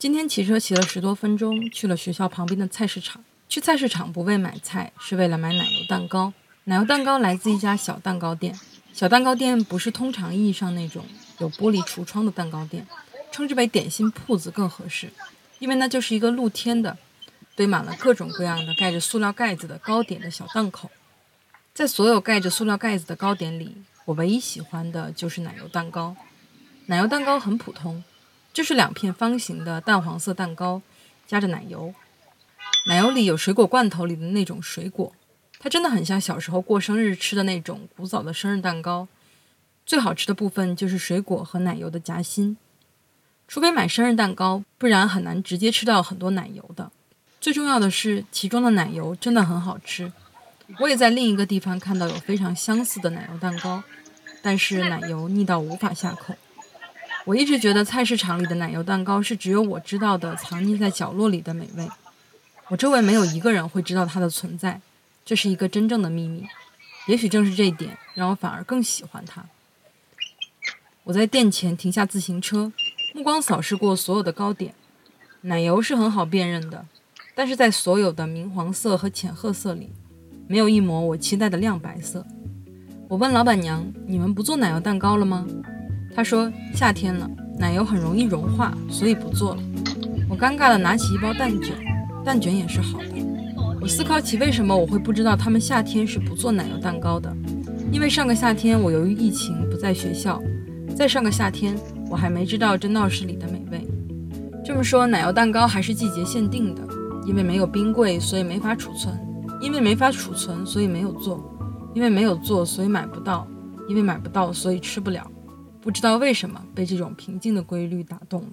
今天骑车骑了十多分钟，去了学校旁边的菜市场。去菜市场不为买菜，是为了买奶油蛋糕。奶油蛋糕来自一家小蛋糕店。小蛋糕店不是通常意义上那种有玻璃橱窗的蛋糕店，称之为点心铺子更合适，因为那就是一个露天的，堆满了各种各样的盖着塑料盖子的糕点的小档口。在所有盖着塑料盖子的糕点里，我唯一喜欢的就是奶油蛋糕。奶油蛋糕很普通，就是两片方形的淡黄色蛋糕，夹着奶油。奶油里有水果罐头里的那种水果，它真的很像小时候过生日吃的那种古早的生日蛋糕。最好吃的部分就是水果和奶油的夹心，除非买生日蛋糕，不然很难直接吃到很多奶油的。最重要的是，其中的奶油真的很好吃。我也在另一个地方看到有非常相似的奶油蛋糕，但是奶油腻到无法下口。我一直觉得菜市场里的奶油蛋糕是只有我知道的藏匿在角落里的美味。我周围没有一个人会知道它的存在，这是一个真正的秘密。也许正是这一点，让我反而更喜欢它。我在店前停下自行车，目光扫视过所有的糕点，奶油是很好辨认的，但是在所有的明黄色和浅褐色里，没有一抹我期待的亮白色。我问老板娘：“你们不做奶油蛋糕了吗？”他说：“夏天了，奶油很容易融化，所以不做了。”我尴尬地拿起一包蛋卷。蛋卷也是好的。我思考起为什么我会不知道他们夏天是不做奶油蛋糕的，因为上个夏天我由于疫情不在学校，再上个夏天我还没知道这闹市里的美味。这么说，奶油蛋糕还是季节限定的，因为没有冰柜，所以没法储存；因为没法储存，所以没有做；因为没有做，所以买不到；因为买不到，所以吃不了。不知道为什么被这种平静的规律打动了。